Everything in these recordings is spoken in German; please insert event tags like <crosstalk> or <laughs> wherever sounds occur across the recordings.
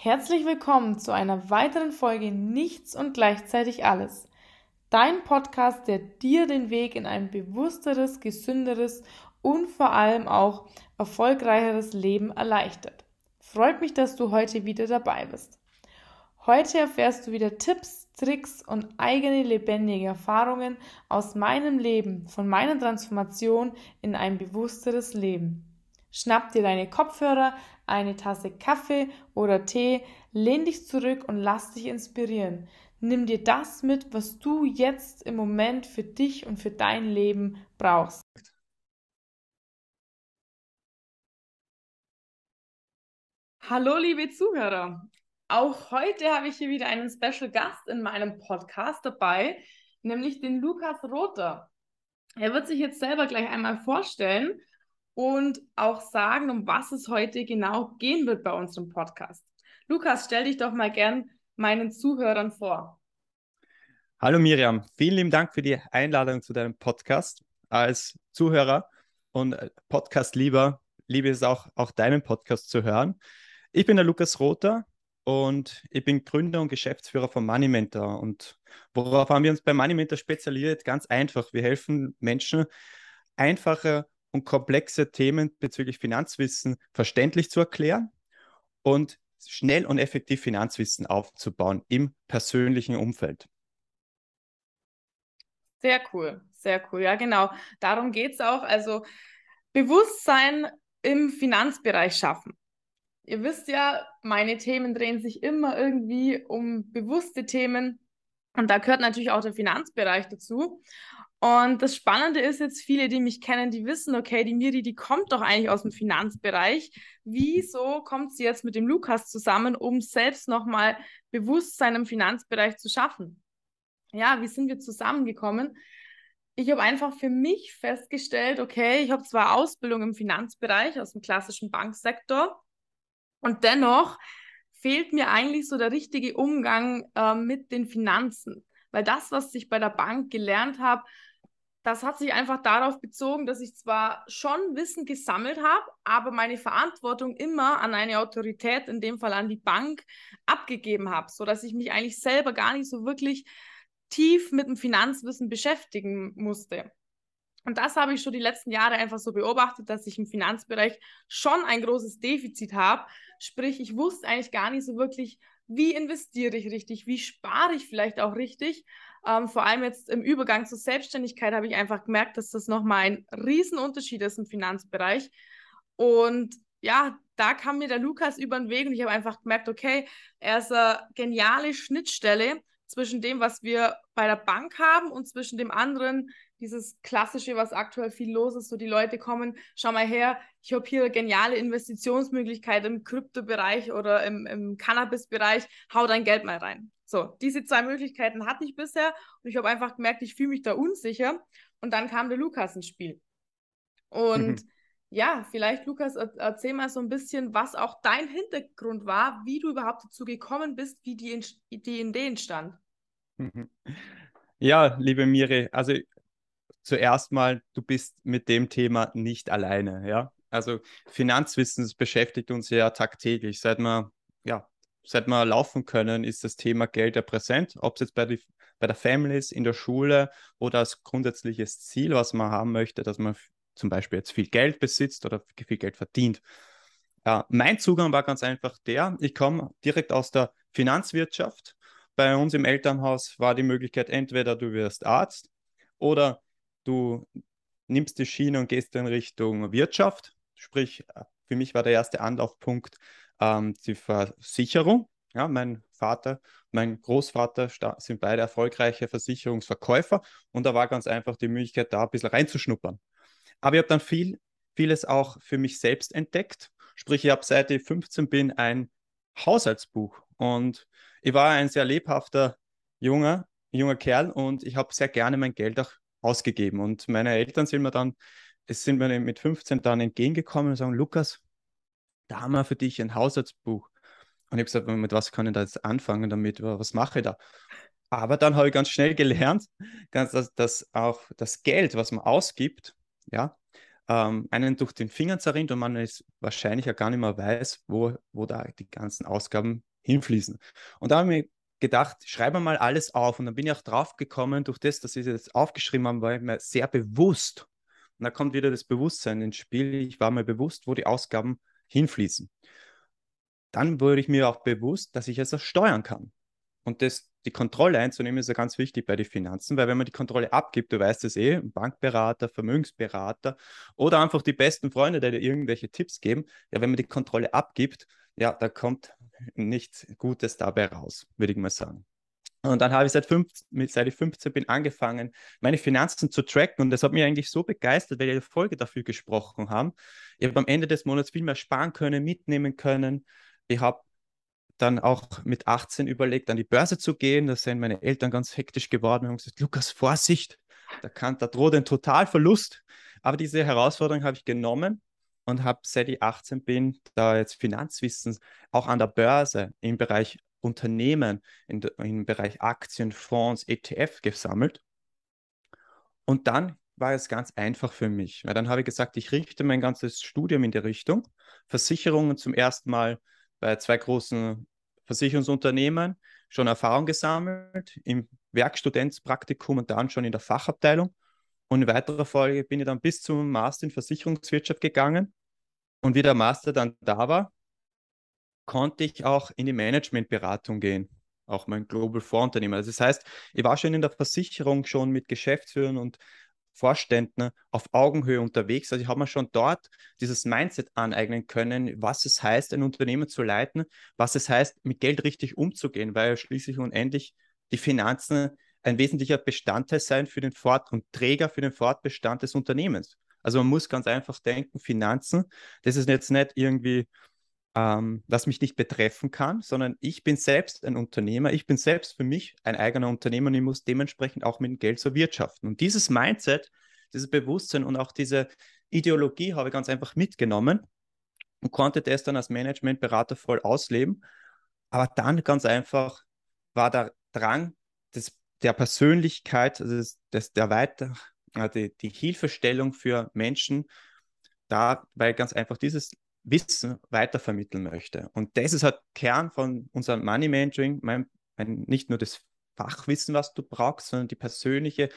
Herzlich willkommen zu einer weiteren Folge Nichts und gleichzeitig alles. Dein Podcast, der dir den Weg in ein bewussteres, gesünderes und vor allem auch erfolgreicheres Leben erleichtert. Freut mich, dass du heute wieder dabei bist. Heute erfährst du wieder Tipps, Tricks und eigene lebendige Erfahrungen aus meinem Leben, von meiner Transformation in ein bewussteres Leben. Schnapp dir deine Kopfhörer, eine Tasse Kaffee oder Tee, lehn dich zurück und lass dich inspirieren. Nimm dir das mit, was du jetzt im Moment für dich und für dein Leben brauchst. Hallo, liebe Zuhörer. Auch heute habe ich hier wieder einen Special Gast in meinem Podcast dabei, nämlich den Lukas Rother. Er wird sich jetzt selber gleich einmal vorstellen und auch sagen, um was es heute genau gehen wird bei unserem Podcast. Lukas, stell dich doch mal gern meinen Zuhörern vor. Hallo Miriam, vielen lieben Dank für die Einladung zu deinem Podcast. Als Zuhörer und Podcast-Lieber liebe es auch, auch deinen Podcast zu hören. Ich bin der Lukas Rother und ich bin Gründer und Geschäftsführer von Money Mentor. Und worauf haben wir uns bei Money Mentor spezialisiert? Ganz einfach. Wir helfen Menschen, einfache und komplexe Themen bezüglich Finanzwissen verständlich zu erklären und schnell und effektiv Finanzwissen aufzubauen im persönlichen Umfeld. Sehr cool, sehr cool. Ja, genau. Darum geht es auch. Also Bewusstsein im Finanzbereich schaffen. Ihr wisst ja, meine Themen drehen sich immer irgendwie um bewusste Themen. Und da gehört natürlich auch der Finanzbereich dazu. Und das Spannende ist jetzt, viele, die mich kennen, die wissen, okay, die Miri, die kommt doch eigentlich aus dem Finanzbereich. Wieso kommt sie jetzt mit dem Lukas zusammen, um selbst nochmal Bewusstsein im Finanzbereich zu schaffen? Ja, wie sind wir zusammengekommen? Ich habe einfach für mich festgestellt, okay, ich habe zwar Ausbildung im Finanzbereich aus dem klassischen Banksektor und dennoch fehlt mir eigentlich so der richtige Umgang äh, mit den Finanzen. Weil das, was ich bei der Bank gelernt habe, das hat sich einfach darauf bezogen, dass ich zwar schon Wissen gesammelt habe, aber meine Verantwortung immer an eine Autorität, in dem Fall an die Bank, abgegeben habe, sodass ich mich eigentlich selber gar nicht so wirklich tief mit dem Finanzwissen beschäftigen musste. Und das habe ich schon die letzten Jahre einfach so beobachtet, dass ich im Finanzbereich schon ein großes Defizit habe. Sprich, ich wusste eigentlich gar nicht so wirklich, wie investiere ich richtig, wie spare ich vielleicht auch richtig. Ähm, vor allem jetzt im Übergang zur Selbstständigkeit habe ich einfach gemerkt, dass das nochmal ein Riesenunterschied ist im Finanzbereich. Und ja, da kam mir der Lukas über den Weg und ich habe einfach gemerkt, okay, er ist eine geniale Schnittstelle zwischen dem, was wir bei der Bank haben und zwischen dem anderen, dieses klassische, was aktuell viel los ist, so die Leute kommen, schau mal her, ich habe hier eine geniale Investitionsmöglichkeit im Kryptobereich oder im, im Cannabis-Bereich, hau dein Geld mal rein. So, diese zwei Möglichkeiten hatte ich bisher und ich habe einfach gemerkt, ich fühle mich da unsicher und dann kam der Lukas ins Spiel. Und mhm. <laughs> ja, vielleicht Lukas, erzähl mal so ein bisschen, was auch dein Hintergrund war, wie du überhaupt dazu gekommen bist, wie die, die Idee entstand. <laughs> Ja, liebe Miri, also zuerst mal, du bist mit dem Thema nicht alleine, ja. Also Finanzwissen beschäftigt uns ja tagtäglich. Seit wir, ja, seit wir laufen können, ist das Thema Geld ja präsent, ob es jetzt bei, die, bei der Family ist, in der Schule oder als grundsätzliches Ziel, was man haben möchte, dass man zum Beispiel jetzt viel Geld besitzt oder viel Geld verdient. Ja, mein Zugang war ganz einfach der, ich komme direkt aus der Finanzwirtschaft. Bei uns im Elternhaus war die Möglichkeit, entweder du wirst Arzt oder du nimmst die Schiene und gehst in Richtung Wirtschaft. Sprich, für mich war der erste Anlaufpunkt ähm, die Versicherung. Ja, mein Vater, mein Großvater sind beide erfolgreiche Versicherungsverkäufer und da war ganz einfach die Möglichkeit, da ein bisschen reinzuschnuppern. Aber ich habe dann viel, vieles auch für mich selbst entdeckt. Sprich, ich habe seit ich 15 bin ein Haushaltsbuch und ich war ein sehr lebhafter junger, junger Kerl und ich habe sehr gerne mein Geld auch ausgegeben. Und meine Eltern sind mir dann, es sind mir mit 15 dann entgegengekommen und sagen, Lukas, da haben wir für dich ein Haushaltsbuch. Und ich habe gesagt, mit was kann ich da jetzt anfangen damit? Was mache ich da? Aber dann habe ich ganz schnell gelernt, <laughs> dass, dass auch das Geld, was man ausgibt, ja, ähm, einen durch den Finger zerrinnt und man es wahrscheinlich ja gar nicht mehr weiß, wo, wo da die ganzen Ausgaben hinfließen. Und da habe ich gedacht, schreibe mal alles auf. Und dann bin ich auch drauf gekommen, durch das, dass ich das aufgeschrieben habe, war ich mir sehr bewusst. Und da kommt wieder das Bewusstsein ins Spiel. Ich war mir bewusst, wo die Ausgaben hinfließen. Dann wurde ich mir auch bewusst, dass ich es auch steuern kann. Und das, die Kontrolle einzunehmen, ist ja ganz wichtig bei den Finanzen, weil wenn man die Kontrolle abgibt, du weißt es eh, Bankberater, Vermögensberater oder einfach die besten Freunde, die dir irgendwelche Tipps geben, ja, wenn man die Kontrolle abgibt, ja, da kommt nichts Gutes dabei raus, würde ich mal sagen. Und dann habe ich seit, 15, seit ich 15 bin angefangen, meine Finanzen zu tracken. Und das hat mich eigentlich so begeistert, weil eine Folge dafür gesprochen haben. Ich habe am Ende des Monats viel mehr sparen können, mitnehmen können. Ich habe dann auch mit 18 überlegt, an die Börse zu gehen. Da sind meine Eltern ganz hektisch geworden und haben gesagt, Lukas, Vorsicht, da, kann, da droht ein Totalverlust. Aber diese Herausforderung habe ich genommen und habe, seit ich 18 bin, da jetzt Finanzwissen auch an der Börse im Bereich Unternehmen, in, im Bereich Aktien, Fonds, ETF gesammelt. Und dann war es ganz einfach für mich, weil dann habe ich gesagt, ich richte mein ganzes Studium in die Richtung. Versicherungen zum ersten Mal bei zwei großen Versicherungsunternehmen schon Erfahrung gesammelt, im Werkstudentspraktikum und dann schon in der Fachabteilung. Und in weiterer Folge bin ich dann bis zum Master in Versicherungswirtschaft gegangen. Und wie der Master dann da war, konnte ich auch in die Managementberatung gehen, auch mein Global Vorunternehmer. Also das heißt, ich war schon in der Versicherung schon mit Geschäftsführern und Vorständen auf Augenhöhe unterwegs. Also ich habe mir schon dort dieses Mindset aneignen können, was es heißt, ein Unternehmen zu leiten, was es heißt, mit Geld richtig umzugehen, weil schließlich und endlich die Finanzen ein wesentlicher Bestandteil sein für den Fort- und Träger für den Fortbestand des Unternehmens. Also man muss ganz einfach denken, Finanzen, das ist jetzt nicht irgendwie ähm, was mich nicht betreffen kann, sondern ich bin selbst ein Unternehmer, ich bin selbst für mich ein eigener Unternehmer und ich muss dementsprechend auch mit dem Geld so wirtschaften. Und dieses Mindset, dieses Bewusstsein und auch diese Ideologie habe ich ganz einfach mitgenommen und konnte das dann als Managementberater voll ausleben. Aber dann ganz einfach war der Drang des, der Persönlichkeit, also des, des, der Weiter, die, die Hilfestellung für Menschen da, weil ganz einfach dieses Wissen weitervermitteln möchte. Und das ist halt Kern von unserem Money Mentoring, mein, mein, nicht nur das Fachwissen, was du brauchst, sondern die persönliche,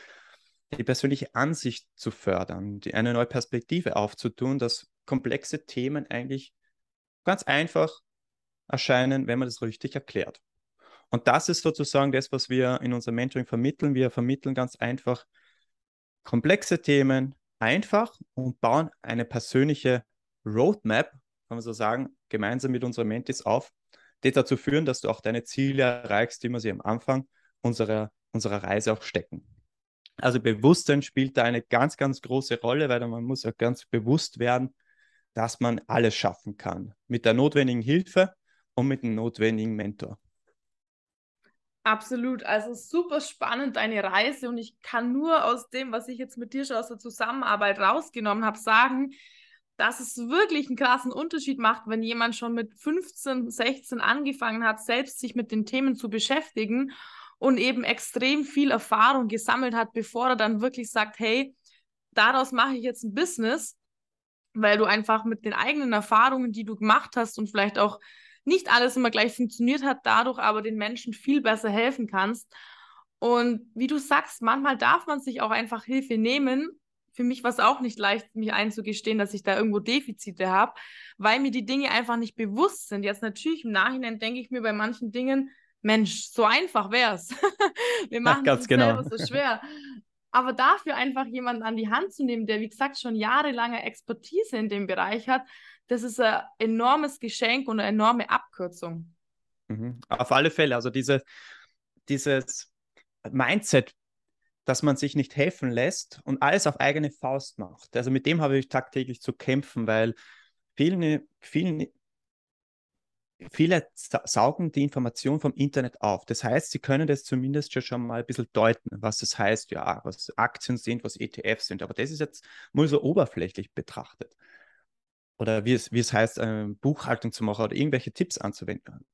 die persönliche Ansicht zu fördern, die, eine neue Perspektive aufzutun, dass komplexe Themen eigentlich ganz einfach erscheinen, wenn man das richtig erklärt. Und das ist sozusagen das, was wir in unserem Mentoring vermitteln. Wir vermitteln ganz einfach komplexe Themen einfach und bauen eine persönliche Roadmap, kann man so sagen, gemeinsam mit unseren Mentis auf, die dazu führen, dass du auch deine Ziele erreichst, die wir sie am Anfang unserer, unserer Reise auch stecken. Also Bewusstsein spielt da eine ganz, ganz große Rolle, weil man muss ja ganz bewusst werden, dass man alles schaffen kann. Mit der notwendigen Hilfe und mit dem notwendigen Mentor. Absolut. Also super spannend deine Reise und ich kann nur aus dem, was ich jetzt mit dir schon aus der Zusammenarbeit rausgenommen habe, sagen, dass es wirklich einen krassen Unterschied macht, wenn jemand schon mit 15, 16 angefangen hat, selbst sich mit den Themen zu beschäftigen und eben extrem viel Erfahrung gesammelt hat, bevor er dann wirklich sagt, hey, daraus mache ich jetzt ein Business, weil du einfach mit den eigenen Erfahrungen, die du gemacht hast und vielleicht auch nicht alles immer gleich funktioniert hat, dadurch aber den Menschen viel besser helfen kannst. Und wie du sagst, manchmal darf man sich auch einfach Hilfe nehmen, für mich war es auch nicht leicht, mich einzugestehen, dass ich da irgendwo Defizite habe, weil mir die Dinge einfach nicht bewusst sind. Jetzt natürlich im Nachhinein denke ich mir bei manchen Dingen, Mensch, so einfach wäre es. <laughs> Wir machen es genau. selber so schwer. Aber dafür einfach jemanden an die Hand zu nehmen, der, wie gesagt, schon jahrelange Expertise in dem Bereich hat, das ist ein enormes Geschenk und eine enorme Abkürzung. Mhm. Auf alle Fälle. Also diese, dieses Mindset dass man sich nicht helfen lässt und alles auf eigene Faust macht. Also mit dem habe ich tagtäglich zu kämpfen, weil viele, viele, viele saugen die Information vom Internet auf. Das heißt, sie können das zumindest schon mal ein bisschen deuten, was das heißt, ja, was Aktien sind, was ETFs sind. Aber das ist jetzt nur so oberflächlich betrachtet. Oder wie es, wie es heißt, Buchhaltung zu machen oder irgendwelche Tipps anzuwenden.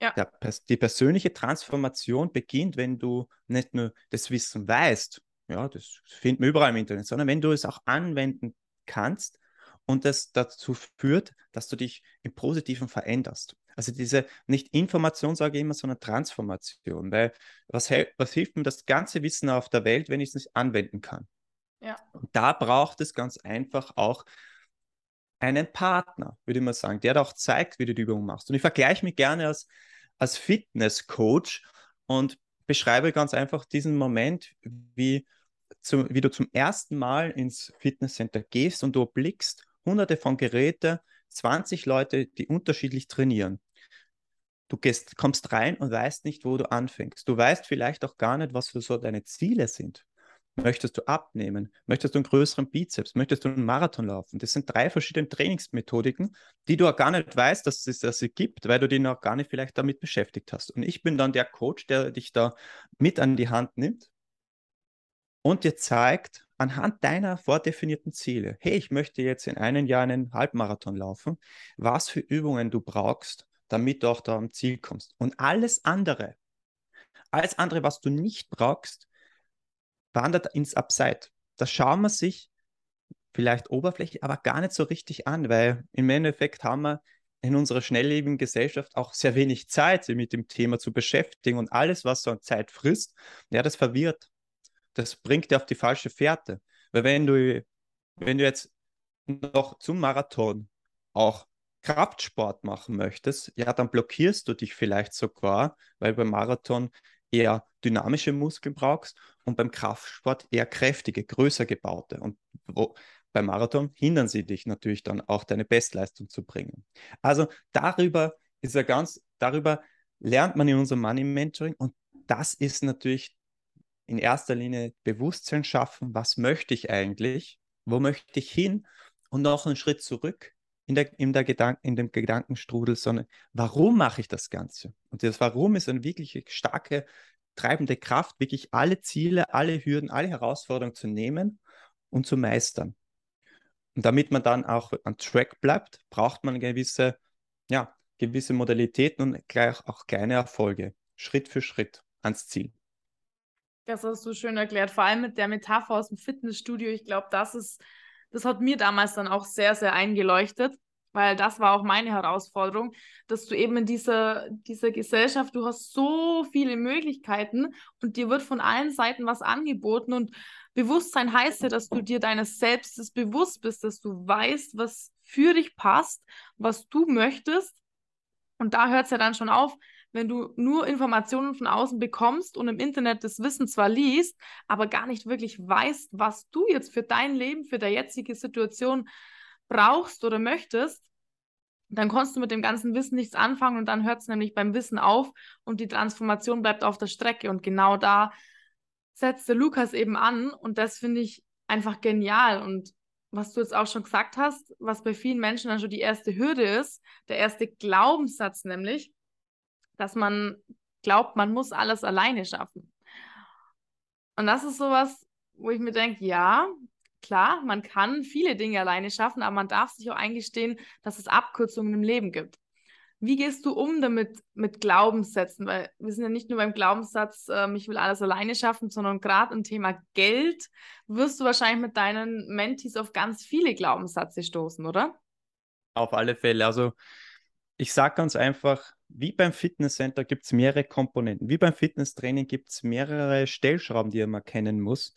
Ja. Der, die persönliche Transformation beginnt, wenn du nicht nur das Wissen weißt, ja, das findet man überall im Internet, sondern wenn du es auch anwenden kannst und das dazu führt, dass du dich im Positiven veränderst. Also diese nicht Information, sage ich immer, sondern Transformation. Weil was, was hilft mir das ganze Wissen auf der Welt, wenn ich es nicht anwenden kann? Ja. Und da braucht es ganz einfach auch einen Partner, würde ich mal sagen, der auch zeigt, wie du die Übung machst. Und ich vergleiche mich gerne als, als Fitness-Coach und beschreibe ganz einfach diesen Moment, wie, zu, wie du zum ersten Mal ins Fitnesscenter gehst und du blickst hunderte von Geräten, 20 Leute, die unterschiedlich trainieren. Du gehst, kommst rein und weißt nicht, wo du anfängst. Du weißt vielleicht auch gar nicht, was für so deine Ziele sind. Möchtest du abnehmen? Möchtest du einen größeren Bizeps? Möchtest du einen Marathon laufen? Das sind drei verschiedene Trainingsmethodiken, die du auch gar nicht weißt, dass es das gibt, weil du dich noch gar nicht vielleicht damit beschäftigt hast. Und ich bin dann der Coach, der dich da mit an die Hand nimmt und dir zeigt, anhand deiner vordefinierten Ziele, hey, ich möchte jetzt in einem Jahr einen Halbmarathon laufen, was für Übungen du brauchst, damit du auch da am Ziel kommst. Und alles andere, alles andere, was du nicht brauchst, wandert ins Upside. Das schauen wir sich vielleicht oberflächlich, aber gar nicht so richtig an, weil im Endeffekt haben wir in unserer schnelllebigen Gesellschaft auch sehr wenig Zeit, sich mit dem Thema zu beschäftigen und alles, was so an Zeit frisst, ja, das verwirrt. Das bringt dir auf die falsche Fährte. Weil wenn du, wenn du jetzt noch zum Marathon auch Kraftsport machen möchtest, ja, dann blockierst du dich vielleicht sogar, weil beim Marathon eher dynamische Muskeln brauchst und beim Kraftsport eher kräftige, größer gebaute. Und wo, beim Marathon hindern sie dich natürlich dann auch deine Bestleistung zu bringen. Also darüber ist er ganz, darüber lernt man in unserem Money Mentoring und das ist natürlich in erster Linie Bewusstsein schaffen, was möchte ich eigentlich, wo möchte ich hin und noch einen Schritt zurück in, der, in, der Gedank in dem Gedankenstrudel, sondern warum mache ich das Ganze? Und das Warum ist eine wirklich starke treibende Kraft, wirklich alle Ziele, alle Hürden, alle Herausforderungen zu nehmen und zu meistern. Und damit man dann auch an Track bleibt, braucht man gewisse, ja, gewisse Modalitäten und gleich auch kleine Erfolge, Schritt für Schritt ans Ziel. Das hast du schön erklärt, vor allem mit der Metapher aus dem Fitnessstudio. Ich glaube, das ist, das hat mir damals dann auch sehr, sehr eingeleuchtet weil das war auch meine Herausforderung, dass du eben in dieser, dieser Gesellschaft, du hast so viele Möglichkeiten und dir wird von allen Seiten was angeboten und Bewusstsein heißt ja, dass du dir deines Selbstes bewusst bist, dass du weißt, was für dich passt, was du möchtest und da hört es ja dann schon auf, wenn du nur Informationen von außen bekommst und im Internet das Wissen zwar liest, aber gar nicht wirklich weißt, was du jetzt für dein Leben, für deine jetzige Situation brauchst oder möchtest, dann kannst du mit dem ganzen Wissen nichts anfangen und dann hört es nämlich beim Wissen auf und die Transformation bleibt auf der Strecke. Und genau da setzt der Lukas eben an und das finde ich einfach genial. Und was du jetzt auch schon gesagt hast, was bei vielen Menschen dann schon die erste Hürde ist, der erste Glaubenssatz nämlich, dass man glaubt, man muss alles alleine schaffen. Und das ist sowas, wo ich mir denke, ja, klar, man kann viele Dinge alleine schaffen, aber man darf sich auch eingestehen, dass es Abkürzungen im Leben gibt. Wie gehst du um damit mit Glaubenssätzen? Weil wir sind ja nicht nur beim Glaubenssatz, äh, ich will alles alleine schaffen, sondern gerade im Thema Geld wirst du wahrscheinlich mit deinen Mentees auf ganz viele Glaubenssätze stoßen, oder? Auf alle Fälle. Also ich sage ganz einfach, wie beim Fitnesscenter gibt es mehrere Komponenten. Wie beim Fitnesstraining gibt es mehrere Stellschrauben, die man kennen muss.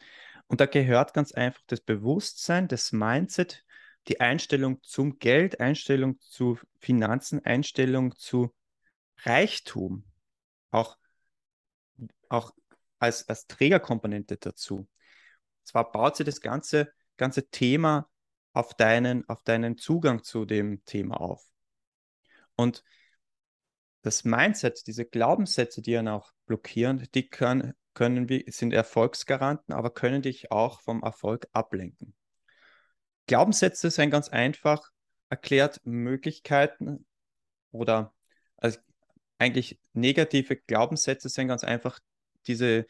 Und da gehört ganz einfach das Bewusstsein, das Mindset, die Einstellung zum Geld, Einstellung zu Finanzen, Einstellung zu Reichtum, auch, auch als, als Trägerkomponente dazu. Zwar baut sich das ganze, ganze Thema auf deinen, auf deinen Zugang zu dem Thema auf. Und das Mindset, diese Glaubenssätze, die ihn auch blockieren, die können, können sind Erfolgsgaranten, aber können dich auch vom Erfolg ablenken. Glaubenssätze sind ganz einfach erklärt Möglichkeiten oder also eigentlich negative Glaubenssätze sind ganz einfach diese,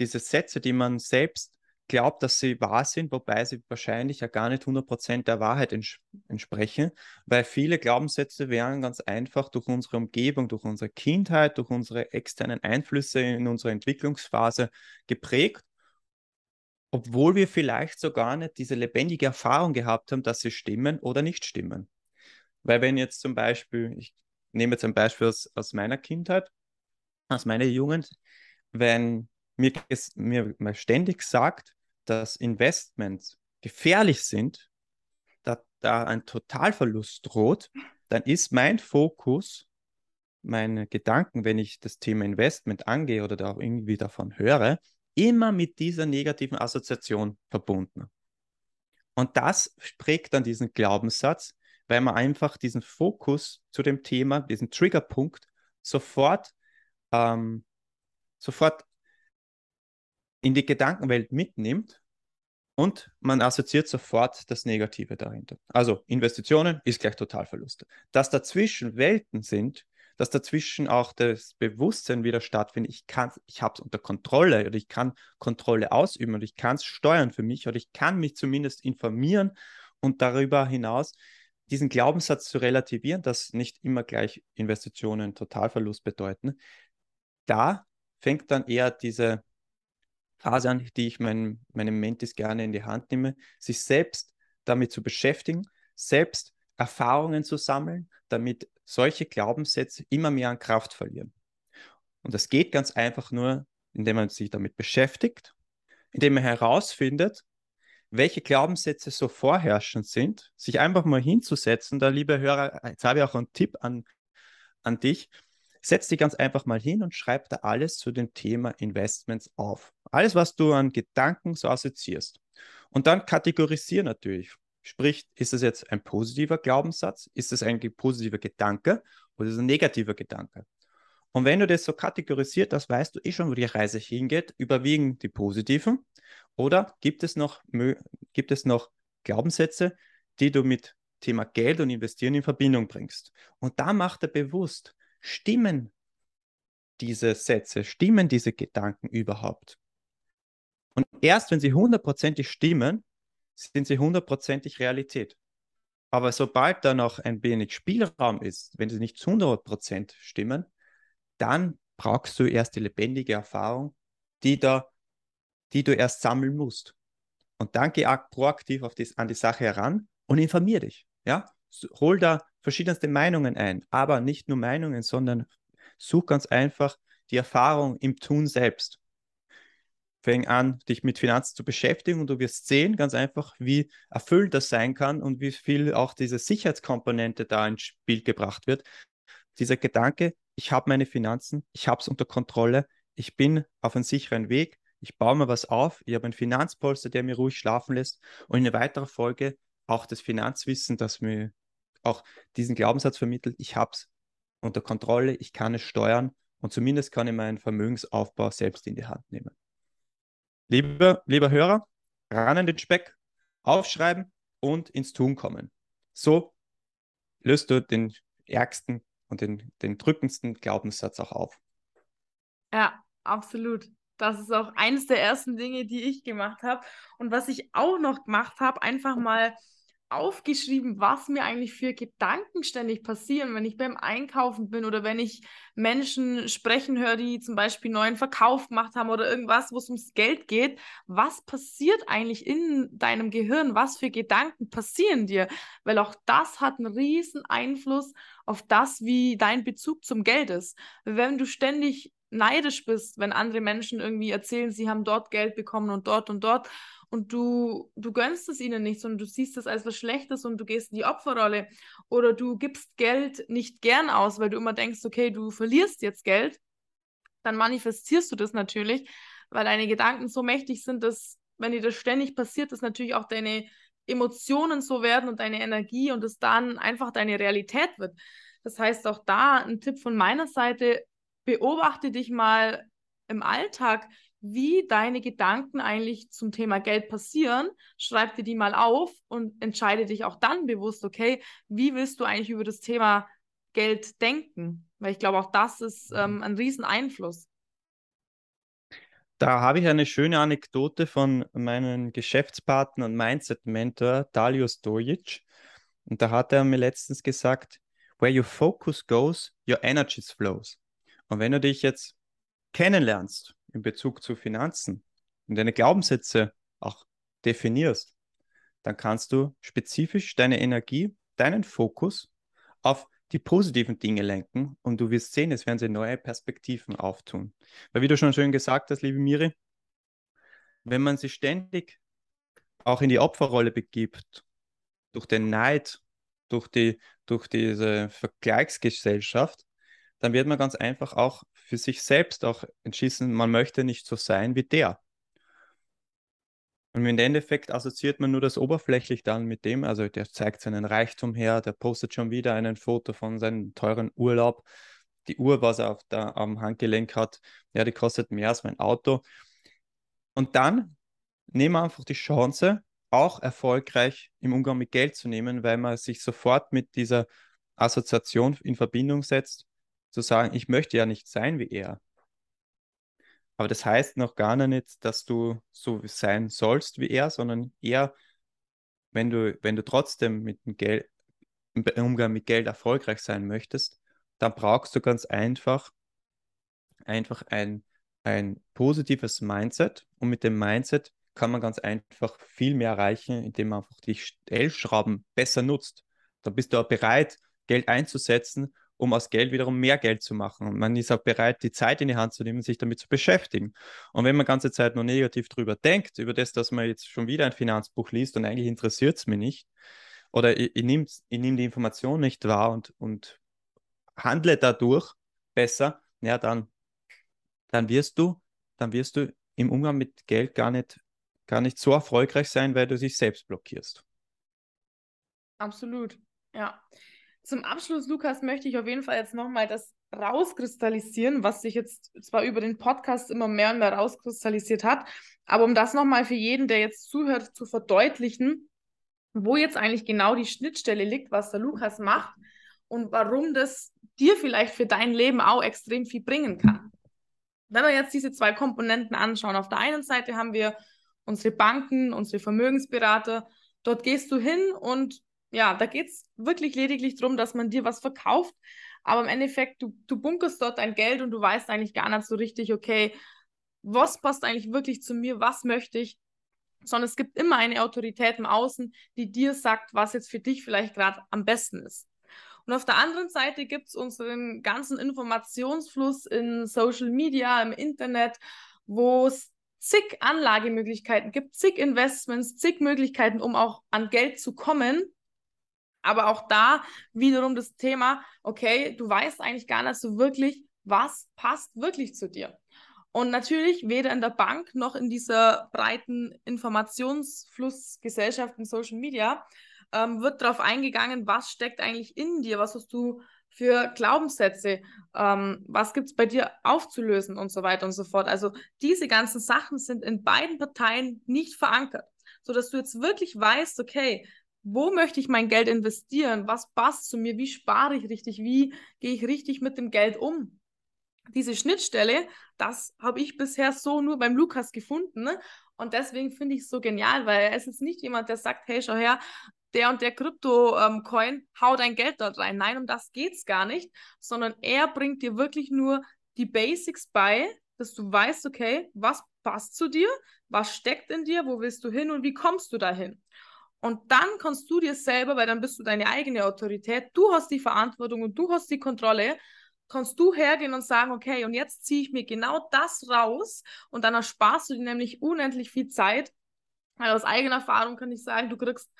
diese Sätze, die man selbst glaubt, dass sie wahr sind, wobei sie wahrscheinlich ja gar nicht 100% der Wahrheit ents entsprechen, weil viele Glaubenssätze werden ganz einfach durch unsere Umgebung, durch unsere Kindheit, durch unsere externen Einflüsse in unserer Entwicklungsphase geprägt obwohl wir vielleicht sogar nicht diese lebendige Erfahrung gehabt haben, dass sie stimmen oder nicht stimmen. Weil wenn jetzt zum Beispiel, ich nehme jetzt ein Beispiel aus, aus meiner Kindheit, aus meiner Jugend, wenn mir, mir mal ständig sagt, dass Investments gefährlich sind, da, da ein Totalverlust droht, dann ist mein Fokus, meine Gedanken, wenn ich das Thema Investment angehe oder da auch irgendwie davon höre, immer mit dieser negativen Assoziation verbunden. Und das prägt dann diesen Glaubenssatz, weil man einfach diesen Fokus zu dem Thema, diesen Triggerpunkt sofort, ähm, sofort in die Gedankenwelt mitnimmt und man assoziiert sofort das Negative dahinter. Also Investitionen ist gleich Totalverluste. Dass dazwischen Welten sind, dass dazwischen auch das Bewusstsein wieder stattfindet, ich ich habe es unter Kontrolle oder ich kann Kontrolle ausüben und ich kann es steuern für mich oder ich kann mich zumindest informieren und darüber hinaus diesen Glaubenssatz zu relativieren, dass nicht immer gleich Investitionen Totalverlust bedeuten, da fängt dann eher diese Phase an, die ich meinen, meinem Mentis gerne in die Hand nehme, sich selbst damit zu beschäftigen, selbst Erfahrungen zu sammeln, damit solche Glaubenssätze immer mehr an Kraft verlieren. Und das geht ganz einfach nur, indem man sich damit beschäftigt, indem man herausfindet, welche Glaubenssätze so vorherrschend sind, sich einfach mal hinzusetzen. Da, liebe Hörer, jetzt habe ich auch einen Tipp an, an dich. Setz dich ganz einfach mal hin und schreib da alles zu dem Thema Investments auf. Alles, was du an Gedanken so assoziierst. Und dann kategorisiere natürlich. Sprich, ist es jetzt ein positiver Glaubenssatz? Ist es ein positiver Gedanke oder ist es ein negativer Gedanke? Und wenn du das so kategorisiert hast, weißt du eh schon, wo die Reise hingeht. Überwiegen die positiven oder gibt es noch, gibt es noch Glaubenssätze, die du mit Thema Geld und Investieren in Verbindung bringst? Und da macht er bewusst, stimmen diese Sätze, stimmen diese Gedanken überhaupt? Und erst wenn sie hundertprozentig stimmen, sind sie hundertprozentig Realität. Aber sobald da noch ein wenig Spielraum ist, wenn sie nicht zu 100% stimmen, dann brauchst du erst die lebendige Erfahrung, die, da, die du erst sammeln musst. Und dann geh proaktiv auf die, an die Sache heran und informier dich. Ja? Hol da verschiedenste Meinungen ein, aber nicht nur Meinungen, sondern such ganz einfach die Erfahrung im Tun selbst fäng an, dich mit Finanzen zu beschäftigen und du wirst sehen, ganz einfach, wie erfüllend das sein kann und wie viel auch diese Sicherheitskomponente da ins Spiel gebracht wird. Dieser Gedanke, ich habe meine Finanzen, ich habe es unter Kontrolle, ich bin auf einem sicheren Weg, ich baue mir was auf, ich habe einen Finanzpolster, der mir ruhig schlafen lässt und in weiterer Folge auch das Finanzwissen, das mir auch diesen Glaubenssatz vermittelt, ich habe es unter Kontrolle, ich kann es steuern und zumindest kann ich meinen Vermögensaufbau selbst in die Hand nehmen. Lieber, lieber Hörer, ran an den Speck, aufschreiben und ins Tun kommen. So löst du den ärgsten und den, den drückendsten Glaubenssatz auch auf. Ja, absolut. Das ist auch eines der ersten Dinge, die ich gemacht habe. Und was ich auch noch gemacht habe, einfach <laughs> mal aufgeschrieben, was mir eigentlich für Gedanken ständig passieren, wenn ich beim Einkaufen bin oder wenn ich Menschen sprechen höre, die zum Beispiel neuen Verkauf gemacht haben oder irgendwas, wo es ums Geld geht. Was passiert eigentlich in deinem Gehirn? Was für Gedanken passieren dir? Weil auch das hat einen riesen Einfluss auf das, wie dein Bezug zum Geld ist. Wenn du ständig neidisch bist, wenn andere Menschen irgendwie erzählen, sie haben dort Geld bekommen und dort und dort und du, du gönnst es ihnen nicht, sondern du siehst es als was Schlechtes und du gehst in die Opferrolle oder du gibst Geld nicht gern aus, weil du immer denkst, okay, du verlierst jetzt Geld, dann manifestierst du das natürlich, weil deine Gedanken so mächtig sind, dass, wenn dir das ständig passiert, dass natürlich auch deine Emotionen so werden und deine Energie und es dann einfach deine Realität wird. Das heißt, auch da ein Tipp von meiner Seite, beobachte dich mal im Alltag, wie deine Gedanken eigentlich zum Thema Geld passieren, schreib dir die mal auf und entscheide dich auch dann bewusst, okay, wie willst du eigentlich über das Thema Geld denken? Weil ich glaube, auch das ist mhm. ähm, ein Rieseneinfluss. Da habe ich eine schöne Anekdote von meinem Geschäftspartner und Mindset-Mentor Dalio Stojic. Und da hat er mir letztens gesagt, where your focus goes, your energy flows. Und wenn du dich jetzt kennenlernst in Bezug zu Finanzen und deine Glaubenssätze auch definierst, dann kannst du spezifisch deine Energie, deinen Fokus auf die positiven Dinge lenken und du wirst sehen, es werden sich neue Perspektiven auftun. Weil wie du schon schön gesagt hast, liebe Miri, wenn man sich ständig auch in die Opferrolle begibt, durch den Neid, durch, die, durch diese Vergleichsgesellschaft, dann wird man ganz einfach auch für sich selbst auch entschließen, man möchte nicht so sein wie der. Und im Endeffekt assoziiert man nur das oberflächlich dann mit dem, also der zeigt seinen Reichtum her, der postet schon wieder ein Foto von seinem teuren Urlaub. Die Uhr, was er auf der, am Handgelenk hat, ja, die kostet mehr als mein Auto. Und dann nehmen wir einfach die Chance, auch erfolgreich im Umgang mit Geld zu nehmen, weil man sich sofort mit dieser Assoziation in Verbindung setzt, zu sagen, ich möchte ja nicht sein wie er. Aber das heißt noch gar nicht, dass du so sein sollst wie er, sondern eher, wenn du, wenn du trotzdem mit dem Geld, im Umgang mit Geld erfolgreich sein möchtest, dann brauchst du ganz einfach, einfach ein, ein positives Mindset. Und mit dem Mindset kann man ganz einfach viel mehr erreichen, indem man einfach die Stellschrauben besser nutzt. Da bist du auch bereit, Geld einzusetzen um aus Geld wiederum mehr Geld zu machen. Und man ist auch bereit, die Zeit in die Hand zu nehmen, sich damit zu beschäftigen. Und wenn man ganze Zeit nur negativ drüber denkt, über das, dass man jetzt schon wieder ein Finanzbuch liest und eigentlich interessiert es mich nicht, oder ich, ich nehme nehm die Information nicht wahr und, und handle dadurch besser, ja, dann, dann wirst du, dann wirst du im Umgang mit Geld gar nicht, gar nicht so erfolgreich sein, weil du dich selbst blockierst. Absolut, ja. Zum Abschluss, Lukas, möchte ich auf jeden Fall jetzt nochmal das rauskristallisieren, was sich jetzt zwar über den Podcast immer mehr und mehr rauskristallisiert hat, aber um das nochmal für jeden, der jetzt zuhört, zu verdeutlichen, wo jetzt eigentlich genau die Schnittstelle liegt, was der Lukas macht und warum das dir vielleicht für dein Leben auch extrem viel bringen kann. Wenn wir jetzt diese zwei Komponenten anschauen, auf der einen Seite haben wir unsere Banken, unsere Vermögensberater, dort gehst du hin und ja, da geht es wirklich lediglich darum, dass man dir was verkauft, aber im Endeffekt, du, du bunkerst dort dein Geld und du weißt eigentlich gar nicht so richtig, okay, was passt eigentlich wirklich zu mir, was möchte ich, sondern es gibt immer eine Autorität im Außen, die dir sagt, was jetzt für dich vielleicht gerade am besten ist. Und auf der anderen Seite gibt es unseren ganzen Informationsfluss in Social Media, im Internet, wo es zig Anlagemöglichkeiten gibt, zig Investments, zig Möglichkeiten, um auch an Geld zu kommen. Aber auch da wiederum das Thema, okay, du weißt eigentlich gar nicht so wirklich, was passt wirklich zu dir. Und natürlich weder in der Bank noch in dieser breiten Informationsflussgesellschaft in Social Media ähm, wird darauf eingegangen, was steckt eigentlich in dir, was hast du für Glaubenssätze, ähm, was gibt es bei dir aufzulösen und so weiter und so fort. Also diese ganzen Sachen sind in beiden Parteien nicht verankert, sodass du jetzt wirklich weißt, okay, wo möchte ich mein Geld investieren? Was passt zu mir? Wie spare ich richtig? Wie gehe ich richtig mit dem Geld um? Diese Schnittstelle, das habe ich bisher so nur beim Lukas gefunden. Ne? Und deswegen finde ich es so genial, weil er ist nicht jemand, der sagt, hey, schau her, der und der Krypto-Coin, ähm, hau dein Geld dort rein. Nein, um das geht es gar nicht, sondern er bringt dir wirklich nur die Basics bei, dass du weißt, okay, was passt zu dir, was steckt in dir, wo willst du hin und wie kommst du dahin. Und dann kannst du dir selber, weil dann bist du deine eigene Autorität, du hast die Verantwortung und du hast die Kontrolle, kannst du hergehen und sagen, okay, und jetzt ziehe ich mir genau das raus und dann ersparst du dir nämlich unendlich viel Zeit. Weil aus eigener Erfahrung kann ich sagen, du kriegst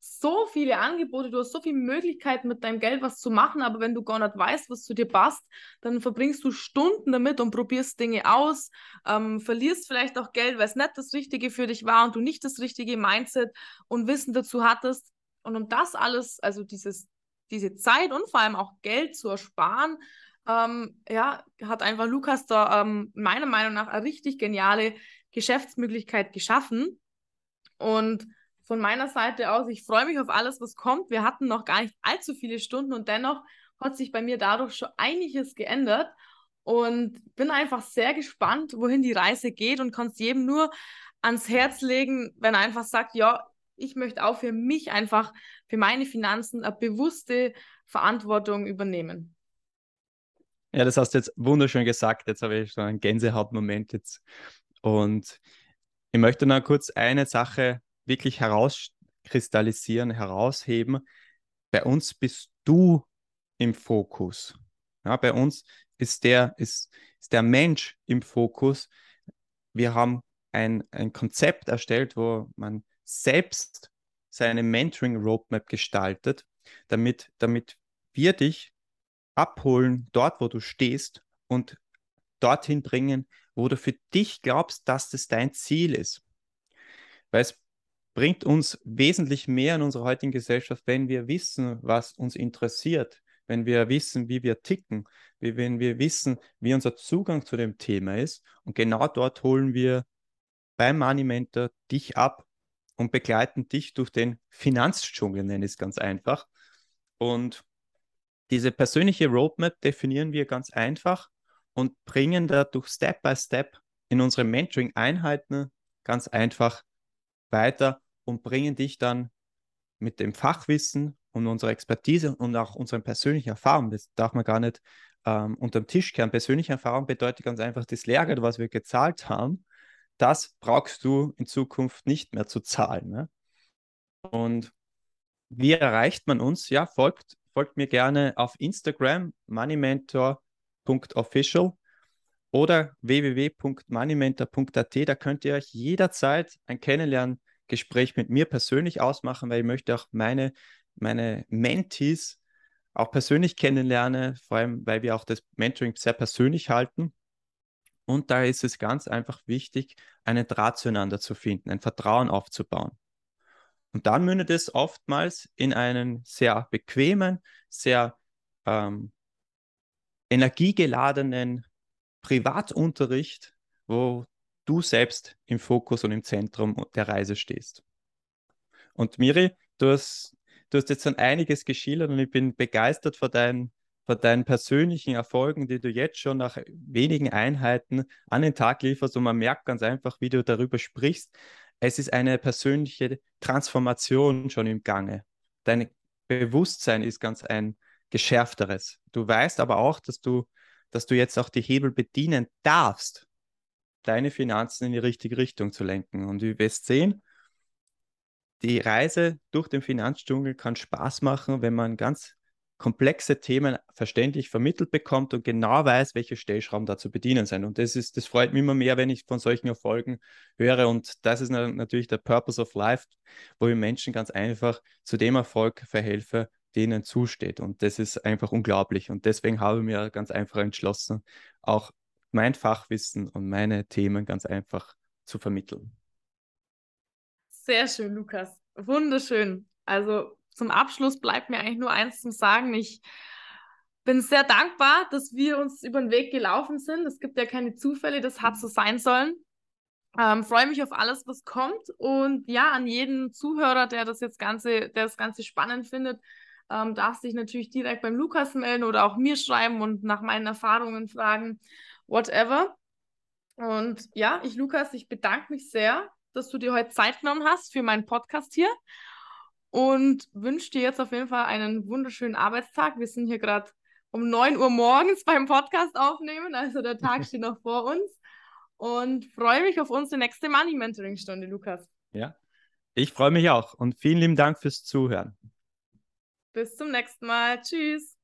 so viele Angebote, du hast so viele Möglichkeiten mit deinem Geld was zu machen, aber wenn du gar nicht weißt, was zu dir passt, dann verbringst du Stunden damit und probierst Dinge aus, ähm, verlierst vielleicht auch Geld, weil es nicht das Richtige für dich war und du nicht das richtige Mindset und Wissen dazu hattest. Und um das alles, also dieses, diese Zeit und vor allem auch Geld zu ersparen, ähm, ja, hat einfach Lukas da ähm, meiner Meinung nach eine richtig geniale Geschäftsmöglichkeit geschaffen. Und von meiner Seite aus, ich freue mich auf alles, was kommt. Wir hatten noch gar nicht allzu viele Stunden und dennoch hat sich bei mir dadurch schon einiges geändert und bin einfach sehr gespannt, wohin die Reise geht und kann es jedem nur ans Herz legen, wenn er einfach sagt, ja, ich möchte auch für mich einfach, für meine Finanzen eine bewusste Verantwortung übernehmen. Ja, das hast du jetzt wunderschön gesagt. Jetzt habe ich so einen Gänsehautmoment jetzt. Und Ich möchte noch kurz eine Sache wirklich herauskristallisieren, herausheben. Bei uns bist du im Fokus. Ja, bei uns ist der, ist, ist der Mensch im Fokus. Wir haben ein, ein Konzept erstellt, wo man selbst seine Mentoring-Roadmap gestaltet, damit, damit wir dich abholen, dort, wo du stehst und dorthin bringen, wo du für dich glaubst, dass das dein Ziel ist. Weil es bringt uns wesentlich mehr in unserer heutigen Gesellschaft, wenn wir wissen, was uns interessiert, wenn wir wissen, wie wir ticken, wie wenn wir wissen, wie unser Zugang zu dem Thema ist. Und genau dort holen wir beim Money Mentor dich ab und begleiten dich durch den Finanzdschungel, nenne ich es ganz einfach. Und diese persönliche Roadmap definieren wir ganz einfach und bringen dadurch Step by Step in unsere Mentoring-Einheiten ganz einfach weiter und bringen dich dann mit dem Fachwissen und unserer Expertise und auch unseren persönlichen Erfahrungen, das darf man gar nicht ähm, unterm Tisch kehren. Persönliche Erfahrung bedeutet ganz einfach das Lehrgeld, was wir gezahlt haben, das brauchst du in Zukunft nicht mehr zu zahlen. Ne? Und wie erreicht man uns? Ja, folgt, folgt mir gerne auf Instagram, moneymentor.official oder www.moneymentor.at. Da könnt ihr euch jederzeit ein Kennenlerngespräch mit mir persönlich ausmachen, weil ich möchte auch meine, meine Mentees auch persönlich kennenlernen, vor allem weil wir auch das Mentoring sehr persönlich halten. Und da ist es ganz einfach wichtig, einen Draht zueinander zu finden, ein Vertrauen aufzubauen. Und dann mündet es oftmals in einen sehr bequemen, sehr ähm, energiegeladenen Privatunterricht, wo du selbst im Fokus und im Zentrum der Reise stehst. Und Miri, du hast, du hast jetzt schon einiges geschildert und ich bin begeistert vor deinen von deinen persönlichen Erfolgen, die du jetzt schon nach wenigen Einheiten an den Tag lieferst und man merkt ganz einfach, wie du darüber sprichst. Es ist eine persönliche Transformation schon im Gange. Dein Bewusstsein ist ganz ein geschärfteres. Du weißt aber auch, dass du, dass du jetzt auch die Hebel bedienen darfst, deine Finanzen in die richtige Richtung zu lenken. Und du wirst sehen, die Reise durch den Finanzdschungel kann Spaß machen, wenn man ganz komplexe Themen verständlich vermittelt bekommt und genau weiß, welche Stellschrauben da zu bedienen sind. Und das ist, das freut mich immer mehr, wenn ich von solchen Erfolgen höre. Und das ist natürlich der Purpose of Life, wo ich Menschen ganz einfach zu dem Erfolg verhelfe, denen zusteht. Und das ist einfach unglaublich. Und deswegen habe ich mir ganz einfach entschlossen, auch mein Fachwissen und meine Themen ganz einfach zu vermitteln. Sehr schön, Lukas. Wunderschön. Also zum Abschluss bleibt mir eigentlich nur eins zu sagen. Ich bin sehr dankbar, dass wir uns über den Weg gelaufen sind. Es gibt ja keine Zufälle, das hat so sein sollen. Ähm, freue mich auf alles, was kommt. Und ja, an jeden Zuhörer, der das jetzt Ganze, der das Ganze spannend findet, ähm, darf sich natürlich direkt beim Lukas melden oder auch mir schreiben und nach meinen Erfahrungen fragen, whatever. Und ja, ich, Lukas, ich bedanke mich sehr, dass du dir heute Zeit genommen hast für meinen Podcast hier und wünsche dir jetzt auf jeden Fall einen wunderschönen Arbeitstag. Wir sind hier gerade um 9 Uhr morgens <laughs> beim Podcast aufnehmen, also der Tag <laughs> steht noch vor uns und freue mich auf unsere nächste Money Mentoring Stunde, Lukas. Ja, ich freue mich auch und vielen lieben Dank fürs Zuhören. Bis zum nächsten Mal. Tschüss.